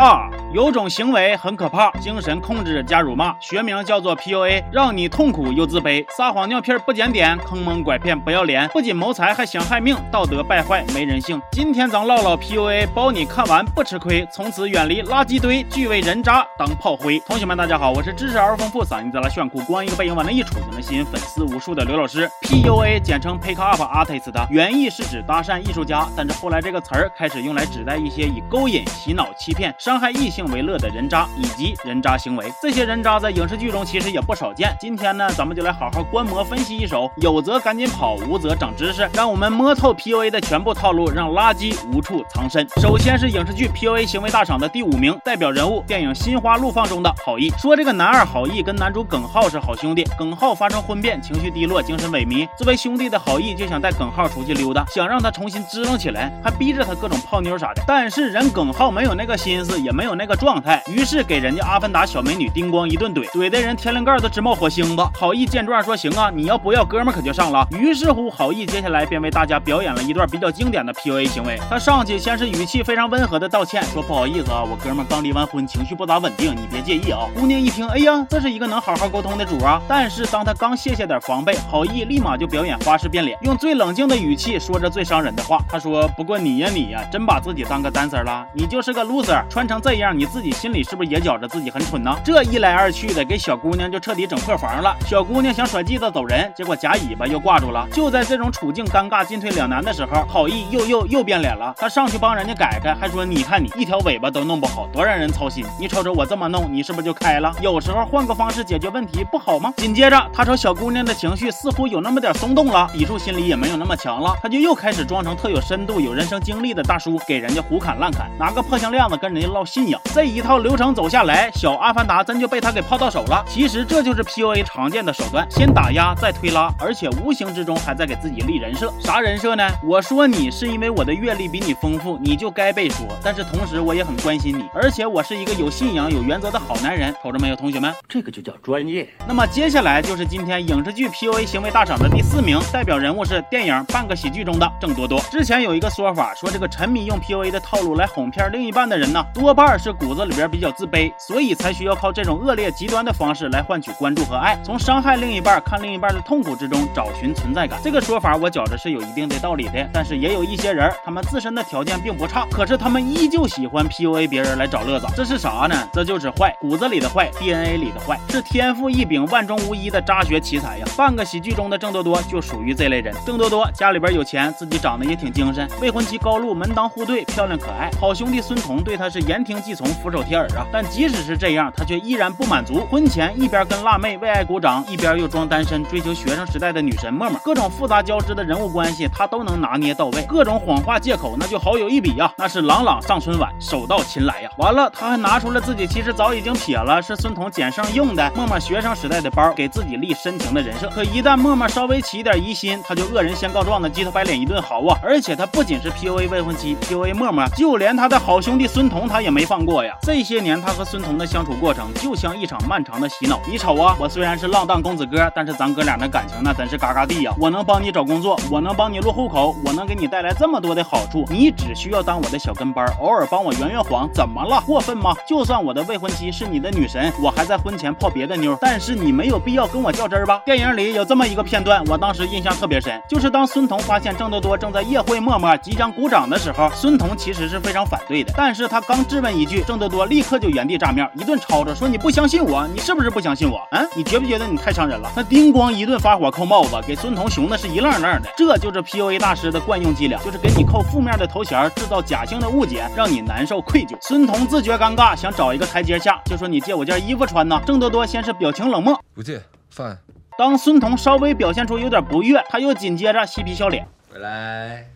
啊，有种行为很可怕，精神控制加辱骂，学名叫做 PUA，让你痛苦又自卑，撒谎尿屁不检点，坑蒙拐骗不要脸，不仅谋财还想害命，道德败坏没人性。今天咱唠唠 PUA，包你看完不吃亏，从此远离垃圾堆，拒为人渣当炮灰。同学们，大家好，我是知识而丰富，嗓音贼拉炫酷，光一个背影往那一杵就能吸引粉丝无数的刘老师。PUA 简称 Pick Up Artist 的原意是指搭讪艺术家，但是后来这个词儿开始用来指代一些以勾引、洗脑、欺骗。伤害异性为乐的人渣以及人渣行为，这些人渣在影视剧中其实也不少见。今天呢，咱们就来好好观摩分析一首，有则赶紧跑，无则长知识，让我们摸透 PUA 的全部套路，让垃圾无处藏身。首先是影视剧 PUA 行为大赏的第五名代表人物，电影《心花怒放》中的郝毅。说这个男二郝毅跟男主耿浩是好兄弟，耿浩发生婚变，情绪低落，精神萎靡。作为兄弟的好意就想带耿浩出去溜达，想让他重新支棱起来，还逼着他各种泡妞啥的。但是人耿浩没有那个心思。也没有那个状态，于是给人家阿凡达小美女叮咣一顿怼，怼的人天灵盖都直冒火星子。好意见状说：“行啊，你要不要哥们可就上了。”于是乎，好意接下来便为大家表演了一段比较经典的 PUA 行为。他上去先是语气非常温和的道歉，说：“不好意思啊，我哥们刚离完婚，情绪不咋稳定，你别介意啊。”姑娘一听，哎呀，这是一个能好好沟通的主啊。但是当他刚卸下点防备，好意立马就表演花式变脸，用最冷静的语气说着最伤人的话。他说：“不过你呀你呀，真把自己当个 dancer 了？你就是个 loser，穿成这样，你自己。”心里是不是也觉着自己很蠢呢？这一来二去的，给小姑娘就彻底整破防了。小姑娘想甩剂子走人，结果假尾巴又挂住了。就在这种处境尴尬进退两难的时候，好意又又又变脸了。他上去帮人家改改，还说：“你看你一条尾巴都弄不好，多让人操心。你瞅瞅我这么弄，你是不是就开了？有时候换个方式解决问题不好吗？”紧接着，他瞅小姑娘的情绪似乎有那么点松动了，抵触心理也没有那么强了，他就又开始装成特有深度、有人生经历的大叔，给人家胡砍乱砍，拿个破项链子跟人家唠信仰。这一套流程走下。来，小阿凡达真就被他给泡到手了。其实这就是 PUA 常见的手段，先打压再推拉，而且无形之中还在给自己立人设。啥人设呢？我说你是因为我的阅历比你丰富，你就该被说。但是同时我也很关心你，而且我是一个有信仰、有原则的好男人。瞅着没有，同学们，这个就叫专业。那么接下来就是今天影视剧 PUA 行为大赏的第四名，代表人物是电影《半个喜剧》中的郑多多。之前有一个说法，说这个沉迷用 PUA 的套路来哄骗另一半的人呢，多半是骨子里边比较自卑。所以才需要靠这种恶劣极端的方式来换取关注和爱，从伤害另一半、看另一半的痛苦之中找寻存在感。这个说法我觉着是有一定的道理的，但是也有一些人，他们自身的条件并不差，可是他们依旧喜欢 PUA 别人来找乐子。这是啥呢？这就是坏，骨子里的坏，DNA 里的坏，是天赋异禀、万中无一的渣学奇才呀。半个喜剧中的郑多多就属于这类人。郑多多家里边有钱，自己长得也挺精神，未婚妻高露门当户对，漂亮可爱，好兄弟孙彤对他是言听计从、俯首帖耳啊。但即使是这样，他却依然不满足。婚前一边跟辣妹为爱鼓掌，一边又装单身，追求学生时代的女神默默。各种复杂交织的人物关系，他都能拿捏到位。各种谎话借口，那就好有一比呀。那是朗朗上春晚，手到擒来呀。完了，他还拿出了自己其实早已经撇了，是孙彤捡剩用的默默学生时代的包，给自己立深情的人设。可一旦默默稍微起一点疑心，他就恶人先告状的鸡头白脸一顿嚎啊！而且他不仅是 PUA 未婚妻，PUA 默默，就连他的好兄弟孙彤他也没放过呀。这些年他和孙彤的相处过。程就像一场漫长的洗脑。你瞅啊，我虽然是浪荡公子哥，但是咱哥俩的感情那真是嘎嘎地呀。我能帮你找工作，我能帮你落户口，我能给你带来这么多的好处，你只需要当我的小跟班，偶尔帮我圆圆谎，怎么了？过分吗？就算我的未婚妻是你的女神，我还在婚前泡别的妞，但是你没有必要跟我较真吧？电影里有这么一个片段，我当时印象特别深，就是当孙彤发现郑多多正在夜会默默即将鼓掌的时候，孙彤其实是非常反对的，但是他刚质问一句，郑多多立刻就原地炸面，一顿吵。说你不相信我，你是不是不相信我？嗯，你觉不觉得你太伤人了？那叮咣一顿发火扣帽子，给孙彤熊的是一愣愣的。这就是 PUA 大师的惯用伎俩，就是给你扣负面的头衔，制造假性的误解，让你难受愧疚。孙彤自觉尴尬，想找一个台阶下，就说你借我件衣服穿呢。郑多多先是表情冷漠，不借饭。当孙彤稍微表现出有点不悦，他又紧接着嬉皮笑脸，回来。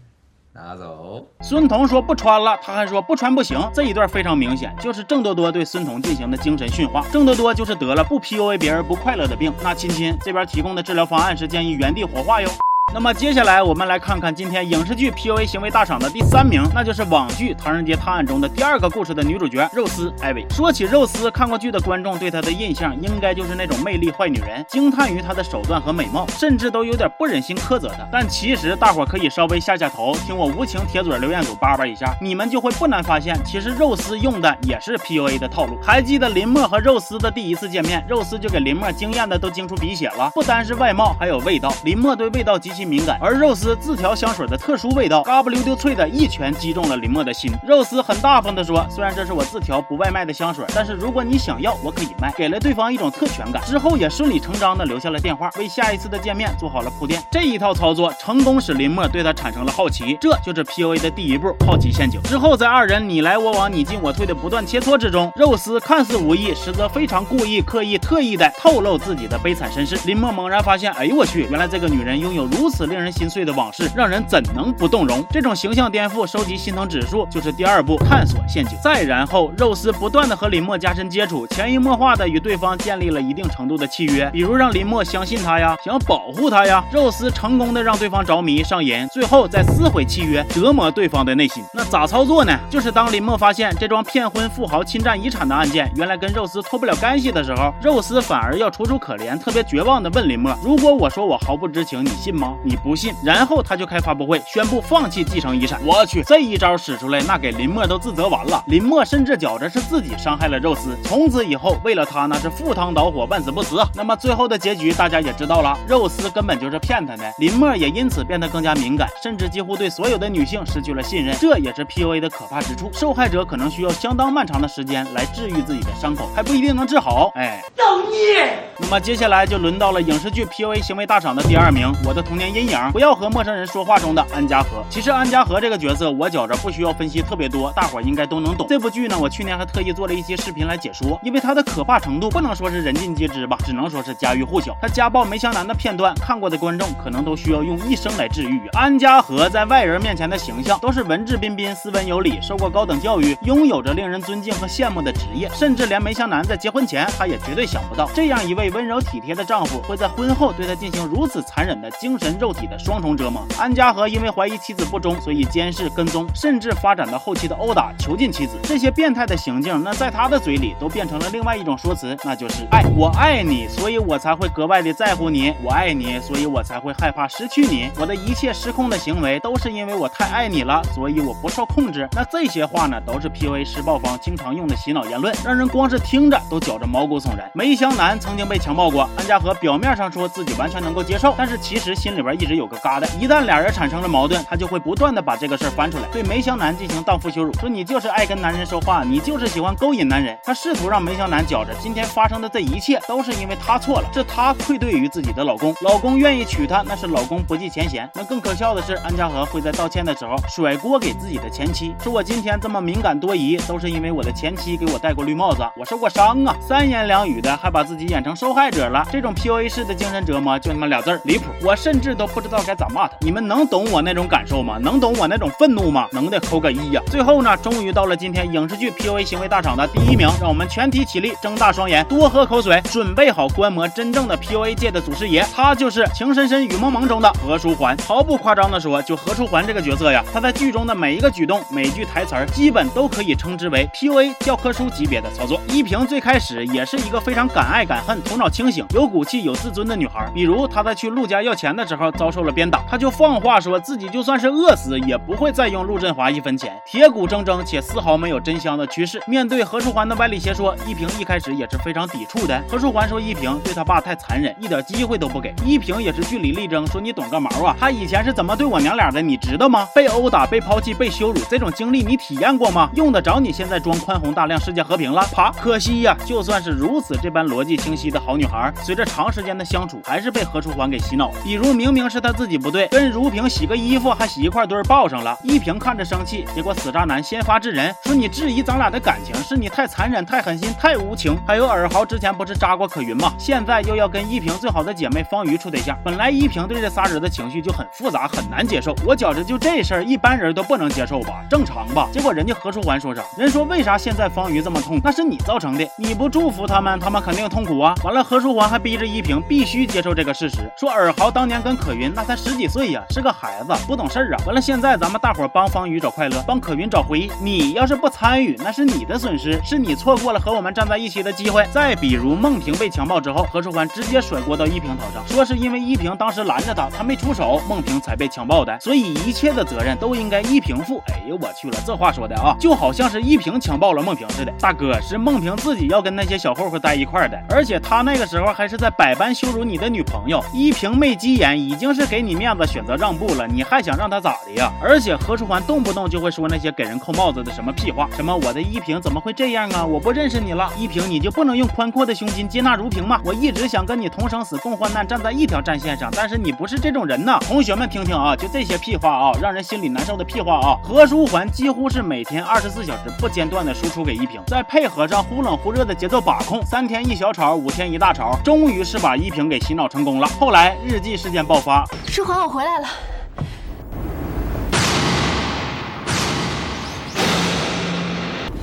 拿走。孙彤说不穿了，他还说不穿不行。这一段非常明显，就是郑多多对孙彤进行的精神驯化。郑多多就是得了不 PUA 别人不快乐的病。那亲亲这边提供的治疗方案是建议原地火化哟。那么接下来我们来看看今天影视剧 PUA 行为大赏的第三名，那就是网剧《唐人街探案》中的第二个故事的女主角肉丝艾薇。说起肉丝，看过剧的观众对她的印象应该就是那种魅力坏女人，惊叹于她的手段和美貌，甚至都有点不忍心苛责她。但其实大伙可以稍微下下头，听我无情铁嘴刘彦祖叭叭一下，你们就会不难发现，其实肉丝用的也是 PUA 的套路。还记得林默和肉丝的第一次见面，肉丝就给林默惊艳的都惊出鼻血了，不单是外貌，还有味道。林默对味道极其敏感，而肉丝。自调香水的特殊味道，嘎不溜丢脆的一拳击中了林默的心。肉丝很大方的说：“虽然这是我自调不外卖的香水，但是如果你想要，我可以卖。”给了对方一种特权感。之后也顺理成章的留下了电话，为下一次的见面做好了铺垫。这一套操作成功使林默对他产生了好奇，这就是 PUA 的第一步——好奇陷阱。之后在二人你来我往、你进我退的不断切磋之中，肉丝看似无意，实则非常故意、刻意、特意的透露自己的悲惨身世。林默猛然发现，哎呦我去，原来这个女人拥有如如此令人心碎的往事，让人。怎能不动容？这种形象颠覆，收集心疼指数就是第二步探索陷阱。再然后，肉丝不断的和林默加深接触，潜移默化的与对方建立了一定程度的契约，比如让林默相信他呀，想保护他呀。肉丝成功的让对方着迷上瘾，最后再撕毁契约，折磨对方的内心。那咋操作呢？就是当林默发现这桩骗婚富豪侵占遗产的案件原来跟肉丝脱不了干系的时候，肉丝反而要楚楚可怜，特别绝望的问林默：“如果我说我毫不知情，你信吗？”你不信。然后他就开发布。会宣布放弃继承遗产。我去，这一招使出来，那给林默都自责完了。林默甚至觉着是自己伤害了肉丝，从此以后为了他那是赴汤蹈火，万死不辞。那么最后的结局大家也知道了，肉丝根本就是骗他的。林默也因此变得更加敏感，甚至几乎对所有的女性失去了信任。这也是 PUA 的可怕之处。受害者可能需要相当漫长的时间来治愈自己的伤口，还不一定能治好。哎，造孽！那么接下来就轮到了影视剧 PUA 行为大赏的第二名，《我的童年阴影》。不要和陌生人说话中。的安家和，其实安家和这个角色，我觉着不需要分析特别多，大伙应该都能懂。这部剧呢，我去年还特意做了一期视频来解说，因为它的可怕程度不能说是人尽皆知吧，只能说是家喻户晓。他家暴梅湘南的片段，看过的观众可能都需要用一生来治愈。安家和在外人面前的形象都是文质彬彬、斯文有礼，受过高等教育，拥有着令人尊敬和羡慕的职业。甚至连梅湘南在结婚前，他也绝对想不到，这样一位温柔体贴的丈夫会在婚后对她进行如此残忍的精神肉体的双重折磨。安家和。因为怀疑妻子不忠，所以监视、跟踪，甚至发展到后期的殴打、囚禁妻子。这些变态的行径，那在他的嘴里都变成了另外一种说辞，那就是爱。我爱你，所以我才会格外的在乎你。我爱你，所以我才会害怕失去你。我的一切失控的行为，都是因为我太爱你了，所以我不受控制。那这些话呢，都是 PUA 施暴方经常用的洗脑言论，让人光是听着都觉着毛骨悚然。梅湘南曾经被强暴过，安家和表面上说自己完全能够接受，但是其实心里里边一直有个疙瘩。一旦俩人产生。了矛盾，他就会不断的把这个事儿翻出来，对梅湘南进行荡妇羞辱，说你就是爱跟男人说话，你就是喜欢勾引男人。他试图让梅湘南觉着今天发生的这一切都是因为他错了，是他愧对于自己的老公，老公愿意娶她，那是老公不计前嫌。那更可笑的是，安家和会在道歉的时候甩锅给自己的前妻，说我今天这么敏感多疑，都是因为我的前妻给我戴过绿帽子，我受过伤啊。三言两语的还把自己演成受害者了，这种 PUA 式的精神折磨就他妈俩字儿离谱，我甚至都不知道该咋骂他。你们能懂？我那种感受吗？能懂我那种愤怒吗？能的扣个一呀！最后呢，终于到了今天影视剧 PUA 行为大赏的第一名，让我们全体起立，睁大双眼，多喝口水，准备好观摩真正的 PUA 界的祖师爷。他就是《情深深雨蒙蒙》中的何书桓。毫不夸张的说，就何书桓这个角色呀，他在剧中的每一个举动、每句台词儿，基本都可以称之为 PUA 教科书级别的操作。依萍最开始也是一个非常敢爱敢恨、头脑清醒、有骨气、有自尊的女孩。比如她在去陆家要钱的时候时候遭受了鞭打，他就放话说。自己就算是饿死，也不会再用陆振华一分钱。铁骨铮铮且丝毫没有真香的趋势。面对何书桓的歪理邪说，依萍一开始也是非常抵触的。何书桓说依萍对他爸太残忍，一点机会都不给。依萍也是据理力争，说你懂个毛啊！他以前是怎么对我娘俩的，你知道吗？被殴打、被抛弃、被羞辱，这种经历你体验过吗？用得着你现在装宽宏大量、世界和平了？啪！可惜呀，就算是如此这般逻辑清晰的好女孩，随着长时间的相处，还是被何书桓给洗脑。比如明明明是他自己不对，跟如萍洗。个衣服还洗一块堆儿抱上了，依萍看着生气，结果死渣男先发制人，说你质疑咱俩的感情，是你太残忍、太狠心、太无情。还有尔豪之前不是扎过可云吗？现在又要跟依萍最好的姐妹方瑜处对象。本来依萍对这仨人的情绪就很复杂，很难接受。我觉着就这事儿，一般人都不能接受吧，正常吧？结果人家何书桓说啥？人说为啥现在方瑜这么痛？那是你造成的，你不祝福他们，他们肯定痛苦啊。完了，何书桓还逼着依萍必须接受这个事实，说尔豪当年跟可云那才十几岁呀，是个孩子，不懂事儿啊。完了，现在咱们大伙帮方宇找快乐，帮可云找回忆。你要是不参与，那是你的损失，是你错过了和我们站在一起的机会。再比如孟平被强暴之后，何书桓直接甩锅到依萍头上，说是因为依萍当时拦着他，他没出手，孟平才被强暴的，所以一切的责任都应该依萍负。哎呦我去了，这话说的啊，就好像是依萍强暴了孟平似的。大哥是孟平自己要跟那些小混混在一块的，而且他那个时候还是在百般羞辱你的女朋友。依萍没急眼，已经是给你面子选择让步了，你还想让他咋的呀？而且何书桓动不动就会说那些给人扣帽子的什么屁话，什么我的依萍怎么会这样啊？我不认识你了，依萍你就不能用宽阔的胸襟接纳如萍吗？我一直想跟你同生死共患难，站在一条战线上，但是你不是这种人呐。同学们听听啊，就这些屁话啊，让人心里难受的屁话啊。何书桓几乎是每天二十四小时不间断的输出给依萍，再配合上忽冷忽热的节奏把控，三天一小吵，五天一大吵，终于是把依萍给洗脑成功了。后来日记事件爆发，书桓，我回来了。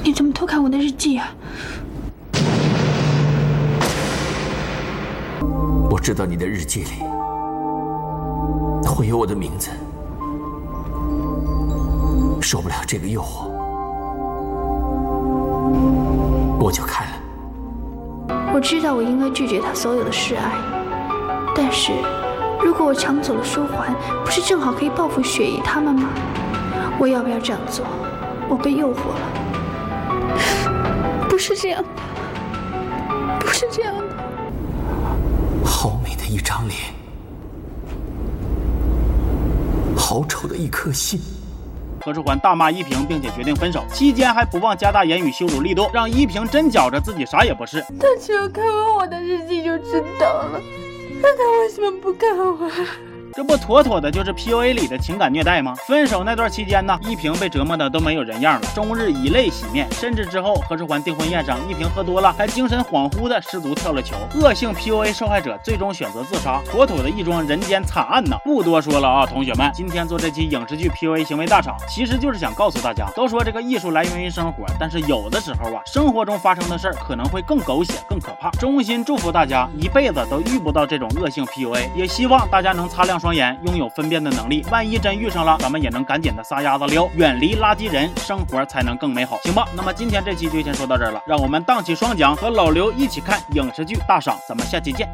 你怎么偷看我的日记啊？我知道你的日记里会有我的名字，受不了这个诱惑，我就看了。我知道我应该拒绝他所有的示爱，但是如果我抢走了书桓，不是正好可以报复雪姨他们吗？我要不要这样做？我被诱惑了。不是这样的，不是这样的。好美的一张脸，好丑的一颗心。何书桓大骂依萍，并且决定分手，期间还不忘加大言语羞辱力度，让依萍真觉着自己啥也不是。他只要看完我的日记就知道了，那他为什么不看我？这不妥妥的就是 PUA 里的情感虐待吗？分手那段期间呢，依萍被折磨的都没有人样了，终日以泪洗面，甚至之后何书桓订婚宴上，依萍喝多了，还精神恍惚的失足跳了桥。恶性 PUA 受害者最终选择自杀，妥妥的一桩人间惨案呐！不多说了啊，同学们，今天做这期影视剧 PUA 行为大赏，其实就是想告诉大家，都说这个艺术来源于生活，但是有的时候啊，生活中发生的事儿可能会更狗血、更可怕。衷心祝福大家一辈子都遇不到这种恶性 PUA，也希望大家能擦亮双眼，拥有分辨的能力。万一真遇上了，咱们也能赶紧的撒丫子溜，远离垃圾人，生活才能更美好，行吧？那么今天这期就先说到这儿了，让我们荡起双桨，和老刘一起看影视剧大赏，咱们下期见。